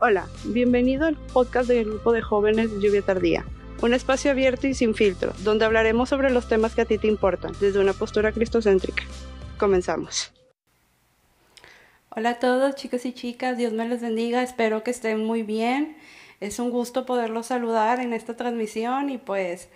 Hola, bienvenido al podcast del grupo de jóvenes Lluvia Tardía, un espacio abierto y sin filtro, donde hablaremos sobre los temas que a ti te importan, desde una postura cristocéntrica. Comenzamos. Hola a todos chicos y chicas, Dios me los bendiga, espero que estén muy bien. Es un gusto poderlos saludar en esta transmisión y pues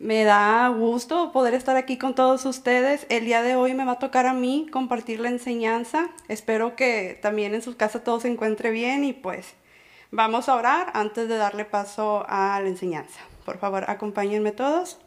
me da gusto poder estar aquí con todos ustedes. El día de hoy me va a tocar a mí compartir la enseñanza. Espero que también en su casa todo se encuentre bien y pues vamos a orar antes de darle paso a la enseñanza. Por favor, acompáñenme todos.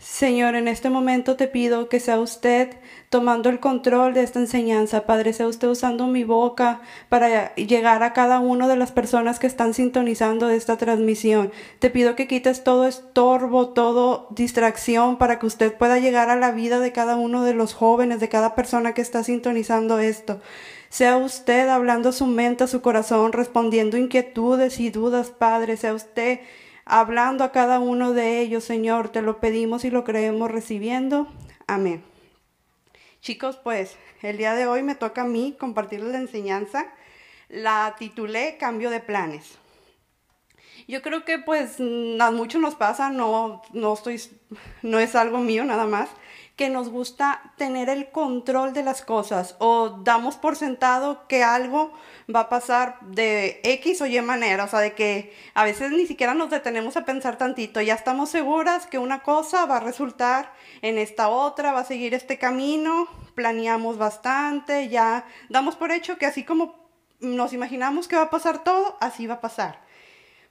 Señor, en este momento te pido que sea usted tomando el control de esta enseñanza, Padre, sea usted usando mi boca para llegar a cada una de las personas que están sintonizando esta transmisión. Te pido que quites todo estorbo, todo distracción para que usted pueda llegar a la vida de cada uno de los jóvenes, de cada persona que está sintonizando esto. Sea usted hablando su mente, su corazón, respondiendo inquietudes y dudas, Padre, sea usted hablando a cada uno de ellos, Señor. Te lo pedimos y lo creemos recibiendo. Amén. Chicos, pues el día de hoy me toca a mí compartirles la enseñanza. La titulé Cambio de planes. Yo creo que pues a muchos nos pasa, no, no, estoy, no es algo mío nada más, que nos gusta tener el control de las cosas o damos por sentado que algo va a pasar de X o Y manera, o sea, de que a veces ni siquiera nos detenemos a pensar tantito, ya estamos seguras que una cosa va a resultar en esta otra, va a seguir este camino, planeamos bastante, ya damos por hecho que así como nos imaginamos que va a pasar todo, así va a pasar.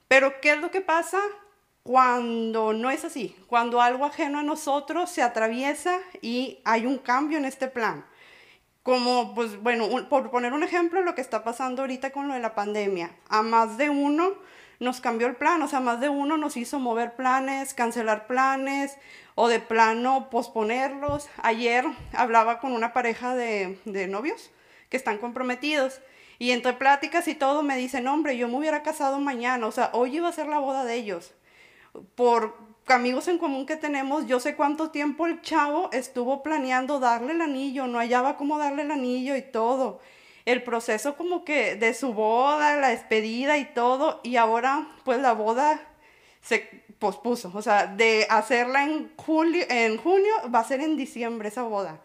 Pero ¿qué es lo que pasa? Cuando no es así, cuando algo ajeno a nosotros se atraviesa y hay un cambio en este plan. Como, pues bueno, por poner un ejemplo, lo que está pasando ahorita con lo de la pandemia. A más de uno nos cambió el plan, o sea, más de uno nos hizo mover planes, cancelar planes o de plano posponerlos. Ayer hablaba con una pareja de, de novios que están comprometidos y entre pláticas y todo me dicen, hombre, yo me hubiera casado mañana, o sea, hoy iba a ser la boda de ellos por amigos en común que tenemos, yo sé cuánto tiempo el chavo estuvo planeando darle el anillo, no hallaba cómo darle el anillo y todo. El proceso como que de su boda, la despedida y todo, y ahora pues la boda se pospuso, o sea, de hacerla en julio, en junio va a ser en diciembre esa boda.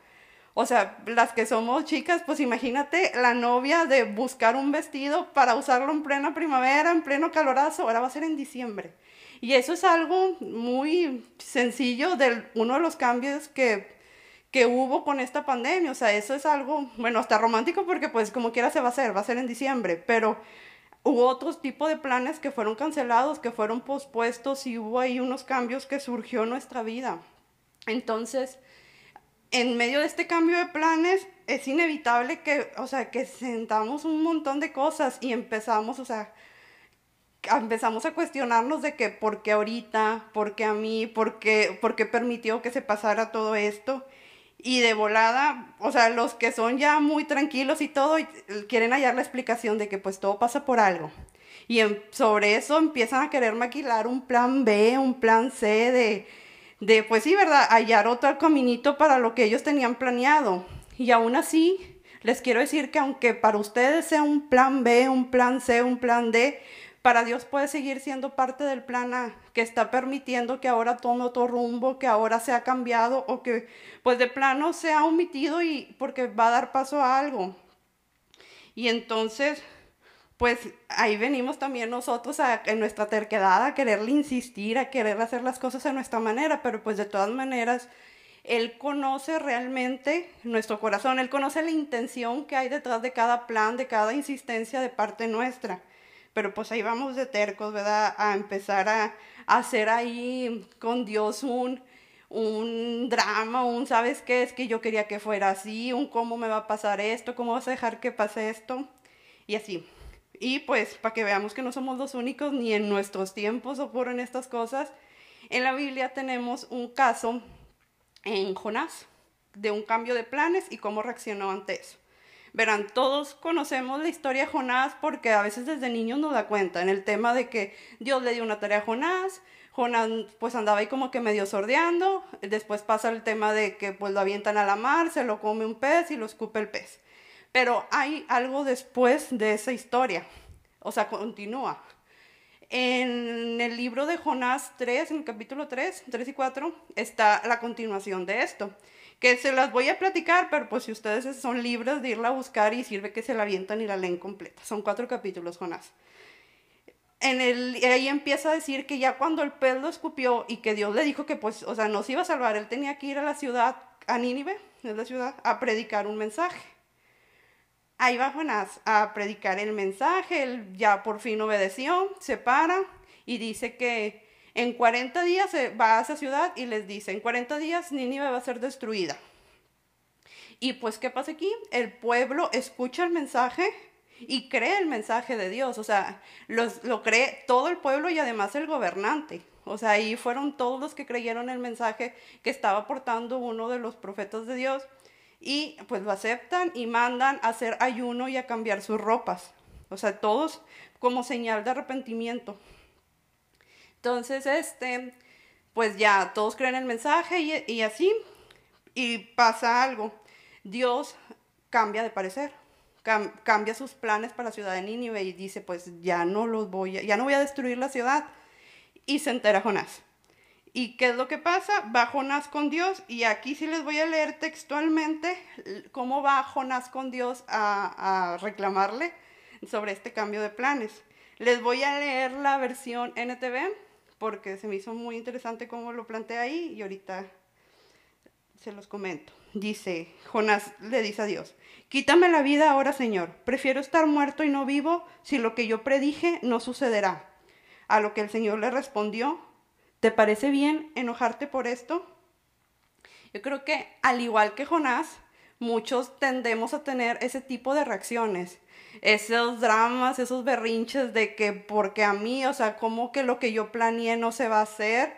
O sea, las que somos chicas, pues imagínate la novia de buscar un vestido para usarlo en plena primavera, en pleno calorazo, ahora va a ser en diciembre. Y eso es algo muy sencillo de uno de los cambios que, que hubo con esta pandemia. O sea, eso es algo, bueno, hasta romántico porque pues como quiera se va a hacer, va a ser en diciembre, pero hubo otros tipos de planes que fueron cancelados, que fueron pospuestos y hubo ahí unos cambios que surgió en nuestra vida. Entonces, en medio de este cambio de planes, es inevitable que, o sea, que sentamos un montón de cosas y empezamos, o sea, empezamos a cuestionarnos de que por qué ahorita, por qué a mí, por qué, por qué permitió que se pasara todo esto. Y de volada, o sea, los que son ya muy tranquilos y todo, quieren hallar la explicación de que pues todo pasa por algo. Y sobre eso empiezan a querer maquilar un plan B, un plan C de, de, pues sí, ¿verdad? Hallar otro caminito para lo que ellos tenían planeado. Y aún así, les quiero decir que aunque para ustedes sea un plan B, un plan C, un plan D, para Dios puede seguir siendo parte del plan A, que está permitiendo que ahora tome otro rumbo, que ahora se ha cambiado o que pues de plano se ha omitido y porque va a dar paso a algo. Y entonces, pues ahí venimos también nosotros a, en nuestra terquedad a quererle insistir, a querer hacer las cosas a nuestra manera, pero pues de todas maneras, Él conoce realmente nuestro corazón, Él conoce la intención que hay detrás de cada plan, de cada insistencia de parte nuestra pero pues ahí vamos de tercos, ¿verdad? A empezar a, hacer ahí con Dios un, un drama, un sabes qué es que yo quería que fuera así, un cómo me va a pasar esto, cómo vas a dejar que pase esto, y así. Y pues para que veamos que no somos los únicos, ni en nuestros tiempos ocurren estas cosas, en la Biblia tenemos un caso en Jonás de un cambio de planes y cómo reaccionó ante eso. Verán, todos conocemos la historia de Jonás porque a veces desde niños nos da cuenta en el tema de que Dios le dio una tarea a Jonás, Jonás pues andaba ahí como que medio sordeando, después pasa el tema de que pues lo avientan a la mar, se lo come un pez y lo escupe el pez. Pero hay algo después de esa historia, o sea, continúa. En el libro de Jonás 3, en el capítulo 3, 3 y 4, está la continuación de esto, que se las voy a platicar, pero pues si ustedes son libres de irla a buscar y sirve que se la avientan y la leen completa. Son cuatro capítulos, Jonás. En el, ahí empieza a decir que ya cuando el pez escupió y que Dios le dijo que pues, o sea, no se iba a salvar, él tenía que ir a la ciudad, a Nínive, es la ciudad, a predicar un mensaje. Ahí va Jonás a predicar el mensaje, él ya por fin obedeció, se para y dice que en 40 días va a esa ciudad y les dice, en 40 días Nínive va a ser destruida. Y pues, ¿qué pasa aquí? El pueblo escucha el mensaje y cree el mensaje de Dios, o sea, lo cree todo el pueblo y además el gobernante. O sea, ahí fueron todos los que creyeron el mensaje que estaba aportando uno de los profetas de Dios y pues lo aceptan y mandan a hacer ayuno y a cambiar sus ropas. O sea, todos como señal de arrepentimiento. Entonces, este, pues ya todos creen el mensaje y, así, y pasa algo. Dios cambia de parecer, cambia sus planes para la ciudad de Nínive y dice, pues ya no los voy a, ya no voy a destruir la ciudad. Y se entera Jonás. ¿Y qué es lo que pasa? Va Jonás con Dios y aquí sí les voy a leer textualmente cómo va Jonás con Dios a, reclamarle sobre este cambio de planes. Les voy a leer la versión NTV porque se me hizo muy interesante cómo lo plantea ahí y ahorita se los comento. Dice, Jonás le dice a Dios, quítame la vida ahora, Señor. Prefiero estar muerto y no vivo si lo que yo predije no sucederá. A lo que el Señor le respondió, ¿Te parece bien enojarte por esto? Yo creo que al igual que Jonás, muchos tendemos a tener ese tipo de reacciones, esos dramas, esos berrinches de que porque a mí, o sea, como que lo que yo planeé no se va a hacer.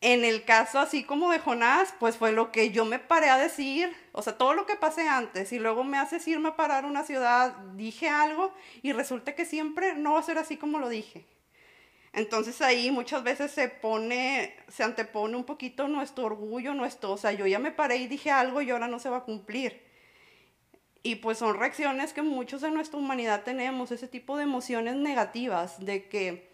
En el caso así como de Jonás, pues fue lo que yo me paré a decir, o sea, todo lo que pasé antes y luego me haces irme a parar a una ciudad, dije algo y resulta que siempre no va a ser así como lo dije. Entonces ahí muchas veces se pone, se antepone un poquito nuestro orgullo, nuestro, o sea, yo ya me paré y dije algo y ahora no se va a cumplir. Y pues son reacciones que muchos en nuestra humanidad tenemos, ese tipo de emociones negativas, de que,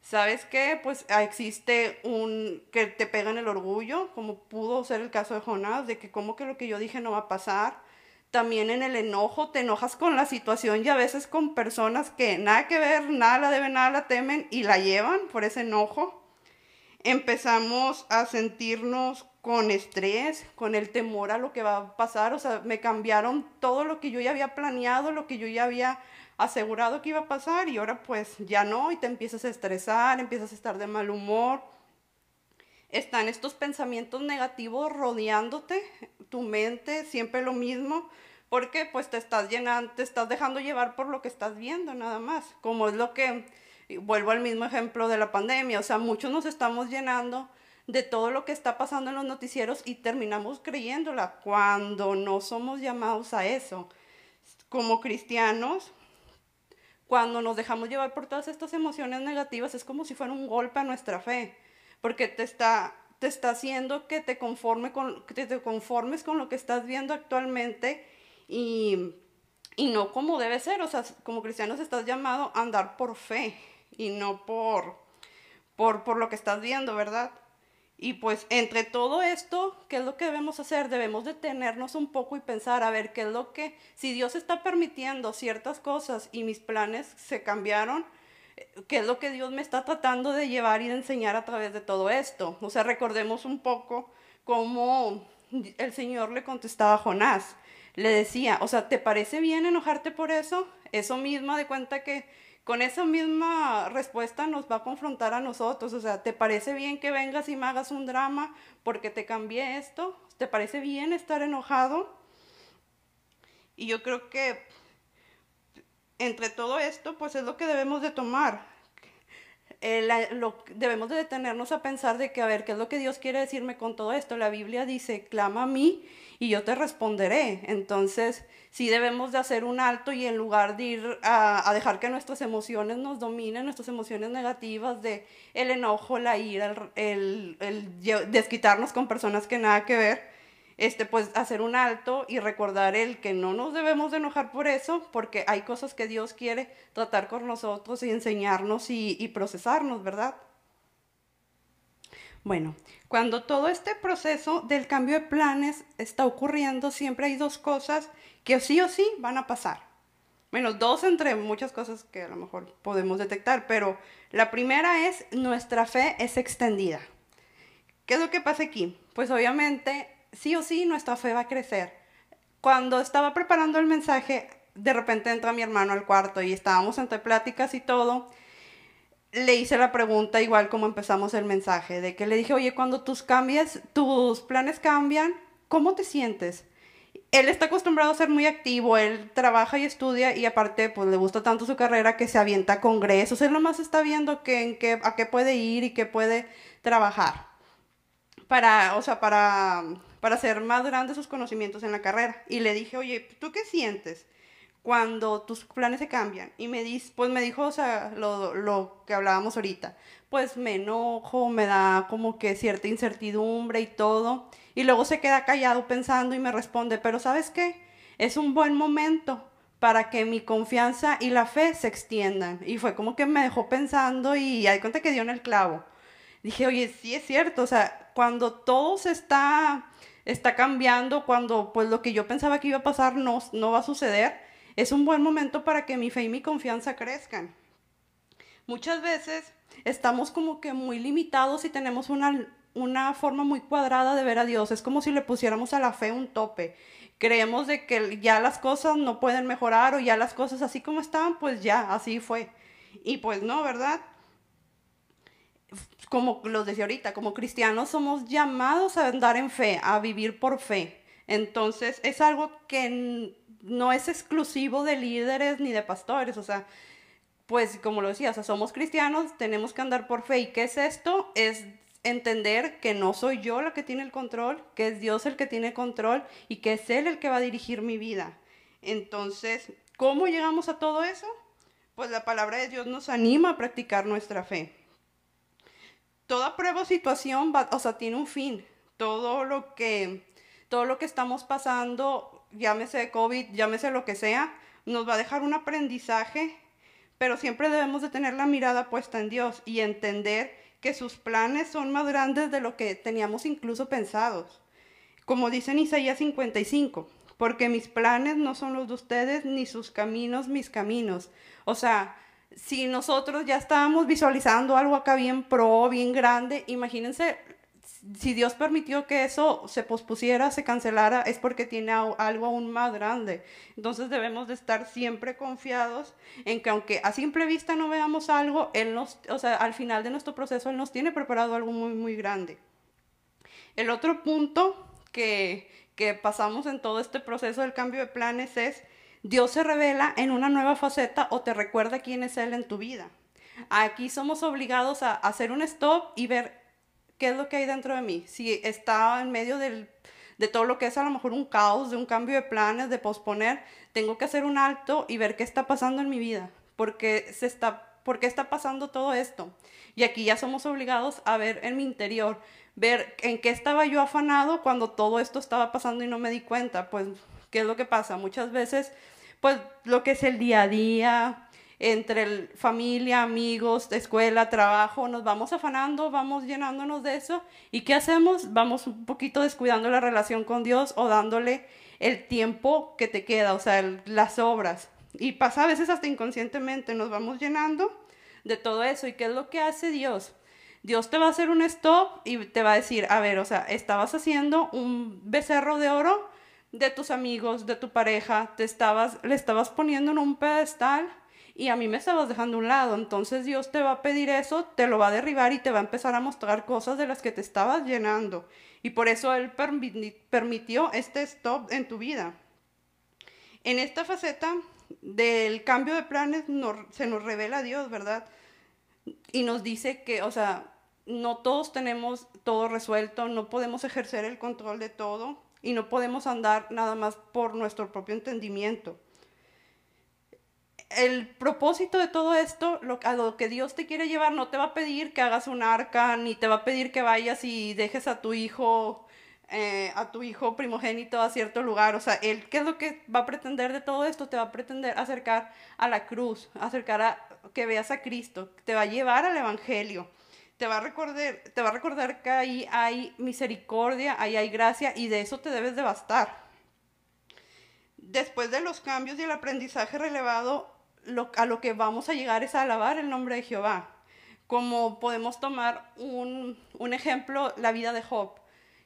¿sabes qué? Pues existe un, que te pega en el orgullo, como pudo ser el caso de Jonás, de que como que lo que yo dije no va a pasar también en el enojo, te enojas con la situación y a veces con personas que nada que ver, nada la deben, nada la temen y la llevan por ese enojo. Empezamos a sentirnos con estrés, con el temor a lo que va a pasar, o sea, me cambiaron todo lo que yo ya había planeado, lo que yo ya había asegurado que iba a pasar y ahora pues ya no y te empiezas a estresar, empiezas a estar de mal humor. Están estos pensamientos negativos rodeándote tu mente, siempre lo mismo, porque pues te estás llenando, te estás dejando llevar por lo que estás viendo nada más, como es lo que, vuelvo al mismo ejemplo de la pandemia, o sea, muchos nos estamos llenando de todo lo que está pasando en los noticieros y terminamos creyéndola cuando no somos llamados a eso. Como cristianos, cuando nos dejamos llevar por todas estas emociones negativas, es como si fuera un golpe a nuestra fe, porque te está te está haciendo que te, conforme con, que te conformes con lo que estás viendo actualmente y, y no como debe ser. O sea, como cristianos estás llamado a andar por fe y no por, por, por lo que estás viendo, ¿verdad? Y pues entre todo esto, ¿qué es lo que debemos hacer? Debemos detenernos un poco y pensar, a ver, ¿qué es lo que, si Dios está permitiendo ciertas cosas y mis planes se cambiaron, qué es lo que Dios me está tratando de llevar y de enseñar a través de todo esto. O sea, recordemos un poco cómo el Señor le contestaba a Jonás. Le decía, o sea, ¿te parece bien enojarte por eso? Eso mismo de cuenta que con esa misma respuesta nos va a confrontar a nosotros. O sea, ¿te parece bien que vengas y me hagas un drama porque te cambié esto? ¿Te parece bien estar enojado? Y yo creo que entre todo esto, pues es lo que debemos de tomar. Eh, lo, debemos de detenernos a pensar de que, a ver, ¿qué es lo que Dios quiere decirme con todo esto? La Biblia dice, clama a mí y yo te responderé. Entonces, sí debemos de hacer un alto y en lugar de ir a, dejar que nuestras emociones nos dominen, nuestras emociones negativas de el enojo, la ira, el, el desquitarnos con personas que nada que ver, este, pues hacer un alto y recordar el que no nos debemos de enojar por eso, porque hay cosas que Dios quiere tratar con nosotros y enseñarnos y, y procesarnos, ¿verdad? Bueno, cuando todo este proceso del cambio de planes está ocurriendo, siempre hay dos cosas que sí o sí van a pasar. Bueno, dos entre muchas cosas que a lo mejor podemos detectar, pero la primera es nuestra fe es extendida. ¿Qué es lo que pasa aquí? Pues obviamente sí o sí nuestra fe va a crecer. Cuando estaba preparando el mensaje, de repente entra mi hermano al cuarto y estábamos entre pláticas y todo. Le hice la pregunta igual como empezamos el mensaje, de que le dije, oye, cuando tus cambies, tus planes cambian, ¿cómo te sientes? Él está acostumbrado a ser muy activo, él trabaja y estudia y aparte pues le gusta tanto su carrera que se avienta a congresos, él nomás está viendo que, en qué, a qué puede ir y qué puede trabajar para, o sea, para para hacer más grandes sus conocimientos en la carrera. Y le dije, oye, ¿tú qué sientes cuando tus planes se cambian? Y me dice, pues me dijo, o sea, lo, lo que hablábamos ahorita. Pues me enojo, me da como que cierta incertidumbre y todo. Y luego se queda callado pensando y me responde, pero ¿sabes qué? Es un buen momento para que mi confianza y la fe se extiendan. Y fue como que me dejó pensando y hay cuenta que dio en el clavo. Dije, oye, sí es cierto, o sea, cuando todo se está está cambiando, cuando pues lo que yo pensaba que iba a pasar no, no va a suceder, es un buen momento para que mi fe y mi confianza crezcan. Muchas veces estamos como que muy limitados y tenemos una, una forma muy cuadrada de ver a Dios. Es como si le pusiéramos a la fe un tope. Creemos de que ya las cosas no pueden mejorar o ya las cosas así como estaban, pues ya, así fue. Y pues no, ¿verdad? Como los decía ahorita, como cristianos somos llamados a andar en fe, a vivir por fe. Entonces es algo que no es exclusivo de líderes ni de pastores, o sea, pues como lo decía, o sea, somos cristianos, tenemos que andar por fe. ¿Y qué es esto? Es entender que no soy yo la que tiene el control, que es Dios el que tiene control y que es Él el que va a dirigir mi vida. Entonces, ¿cómo llegamos a todo eso? Pues la palabra de Dios nos anima a practicar nuestra fe toda prueba o situación va, o sea, tiene un fin. Todo lo que, todo lo que estamos pasando, llámese COVID, llámese lo que sea, nos va a dejar un aprendizaje, pero siempre debemos de tener la mirada puesta en Dios y entender que sus planes son más grandes de lo que teníamos incluso pensados. Como dice en Isaías 55, porque mis planes no son los de ustedes, ni sus caminos mis caminos. O sea, si nosotros ya estábamos visualizando algo acá bien pro, bien grande, imagínense si Dios permitió que eso se pospusiera, se cancelara, es porque tiene algo aún más grande. Entonces debemos de estar siempre confiados en que aunque a simple vista no veamos algo, Él nos, o sea, al final de nuestro proceso Él nos tiene preparado algo muy, muy grande. El otro punto que, que pasamos en todo este proceso del cambio de planes es Dios se revela en una nueva faceta o te recuerda quién es Él en tu vida. Aquí somos obligados a hacer un stop y ver qué es lo que hay dentro de mí. Si está en medio de todo lo que es a lo mejor un caos, de un cambio de planes, de posponer, tengo que hacer un alto y ver qué está pasando en mi vida. Porque se está, ¿Por qué está pasando todo esto? Y aquí ya somos obligados a ver en mi interior, ver en qué estaba yo afanado cuando todo esto estaba pasando y no me di cuenta. Pues ¿Qué es lo que pasa? Muchas veces, pues lo que es el día a día, entre familia, amigos, escuela, trabajo, nos vamos afanando, vamos llenándonos de eso. ¿Y qué hacemos? Vamos un poquito descuidando la relación con Dios o dándole el tiempo que te queda, o sea, las obras. Y pasa a veces hasta inconscientemente, nos vamos llenando de todo eso. ¿Y qué es lo que hace Dios? Dios te va a hacer un stop y te va a decir, a ver, o sea, estabas haciendo un becerro de oro de tus amigos, de tu pareja, te estabas, le estabas poniendo en un pedestal y a mí me estabas dejando a un lado. Entonces Dios te va a pedir eso, te lo va a derribar y te va a empezar a mostrar cosas de las que te estabas llenando. Y por eso Él permitió este stop en tu vida. En esta faceta del cambio de planes se nos revela Dios, ¿verdad? Y nos dice que, o sea, no todos tenemos todo resuelto, no podemos ejercer el control de todo y no podemos andar nada más por nuestro propio entendimiento. El propósito de todo esto, a lo que Dios te quiere llevar, no te va a pedir que hagas un arca, ni te va a pedir que vayas y dejes a tu hijo eh, a tu hijo primogénito a cierto lugar. O sea, él, ¿qué es lo que va a pretender de todo esto? Te va a pretender acercar a la cruz, acercar a que veas a Cristo, te va a llevar al Evangelio. Te va, a recordar, te va a recordar que ahí hay misericordia, ahí hay gracia y de eso te debes de bastar. Después de los cambios y el aprendizaje relevado, a lo que vamos a llegar es a alabar el nombre de Jehová. Como podemos tomar un, un ejemplo, la vida de Job.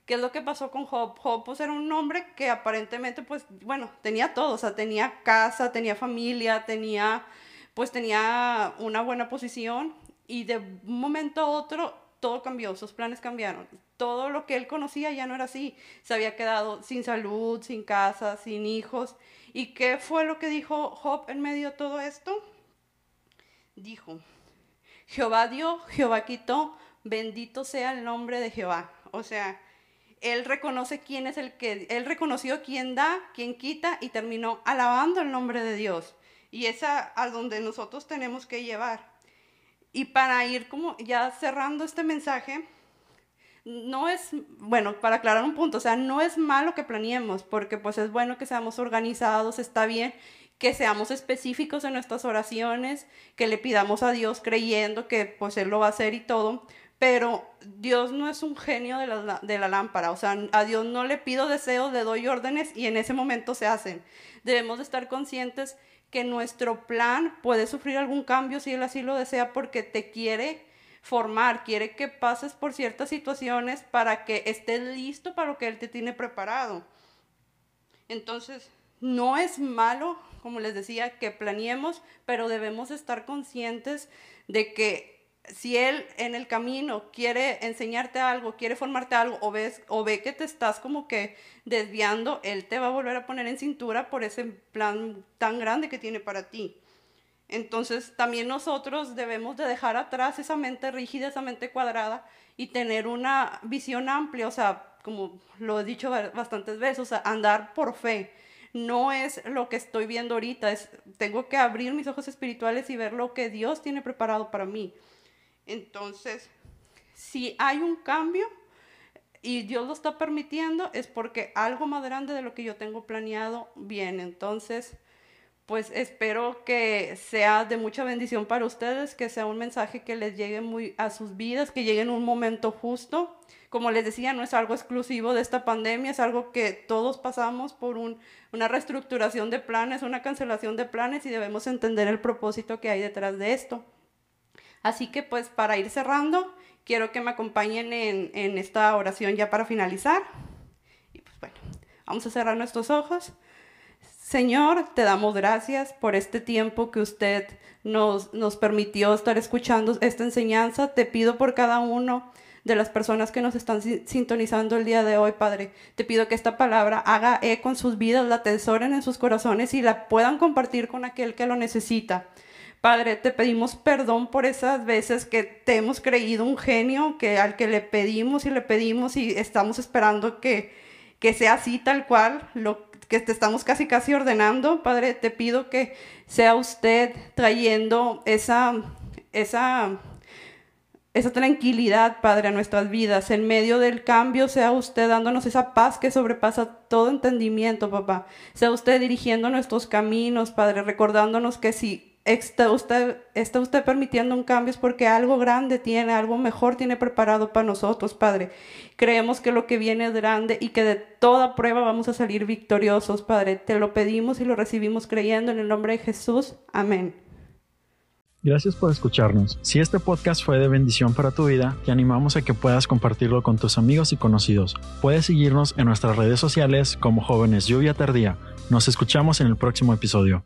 ¿Qué es lo que pasó con Job? Job pues, era un hombre que aparentemente, pues, bueno, tenía todo, o sea, tenía casa, tenía familia, tenía, pues, tenía una buena posición y de un momento a otro todo cambió, sus planes cambiaron. Todo lo que él conocía ya no era así. Se había quedado sin salud, sin casa, sin hijos. ¿Y qué fue lo que dijo Job en medio de todo esto? Dijo, Jehová dio, Jehová quitó, bendito sea el nombre de Jehová. O sea, él reconoce quién es el que, él reconoció quién da, quién quita y terminó alabando el nombre de Dios. Y es a, donde nosotros tenemos que llevar. Y para ir como ya cerrando este mensaje, no es, bueno, para aclarar un punto, o sea, no es malo que planeemos, porque pues es bueno que seamos organizados, está bien que seamos específicos en nuestras oraciones, que le pidamos a Dios creyendo que pues Él lo va a hacer y todo, pero Dios no es un genio de la, de la, lámpara, o sea, a Dios no le pido deseos, le doy órdenes y en ese momento se hacen. Debemos de estar conscientes que nuestro plan puede sufrir algún cambio si Él así lo desea porque te quiere formar, quiere que pases por ciertas situaciones para que estés listo para lo que Él te tiene preparado. Entonces, no es malo, como les decía, que planeemos, pero debemos estar conscientes de que si él en el camino quiere enseñarte algo, quiere formarte algo, o, ves, o ve que te estás como que desviando, él te va a volver a poner en cintura por ese plan tan grande que tiene para ti. Entonces también nosotros debemos de dejar atrás esa mente rígida, esa mente cuadrada y tener una visión amplia, o sea, como lo he dicho bastantes veces, o sea, andar por fe. No es lo que estoy viendo ahorita, tengo que abrir mis ojos espirituales y ver lo que Dios tiene preparado para mí. Entonces, si hay un cambio y Dios lo está permitiendo, es porque algo más grande de lo que yo tengo planeado viene. Entonces, pues espero que sea de mucha bendición para ustedes, que sea un mensaje que les llegue muy a sus vidas, que llegue en un momento justo. Como les decía, no es algo exclusivo de esta pandemia, es algo que todos pasamos por una reestructuración de planes, una cancelación de planes y debemos entender el propósito que hay detrás de esto. Así que pues para ir cerrando, quiero que me acompañen en, esta oración ya para finalizar. Y pues bueno, vamos a cerrar nuestros ojos. Señor, te damos gracias por este tiempo que usted nos, nos permitió estar escuchando esta enseñanza. Te pido por cada uno de las personas que nos están sintonizando el día de hoy, Padre. Te pido que esta palabra haga eco en sus vidas, la atesoren en sus corazones y la puedan compartir con aquel que lo necesita. Padre, te pedimos perdón por esas veces que te hemos creído un genio, que al que le pedimos y le pedimos y estamos esperando que, que sea así tal cual, lo que te estamos casi casi ordenando. Padre, te pido que sea usted trayendo esa, esa, esa tranquilidad, Padre, a nuestras vidas. En medio del cambio, sea usted dándonos esa paz que sobrepasa todo entendimiento, papá. Sea usted dirigiendo nuestros caminos, Padre, recordándonos que si está usted, está usted permitiendo un cambio es porque algo grande tiene, algo mejor tiene preparado para nosotros, Padre. Creemos que lo que viene es grande y que de toda prueba vamos a salir victoriosos, Padre. Te lo pedimos y lo recibimos creyendo en el nombre de Jesús. Amén. Gracias por escucharnos. Si este podcast fue de bendición para tu vida, te animamos a que puedas compartirlo con tus amigos y conocidos. Puedes seguirnos en nuestras redes sociales como Jóvenes Lluvia Tardía. Nos escuchamos en el próximo episodio.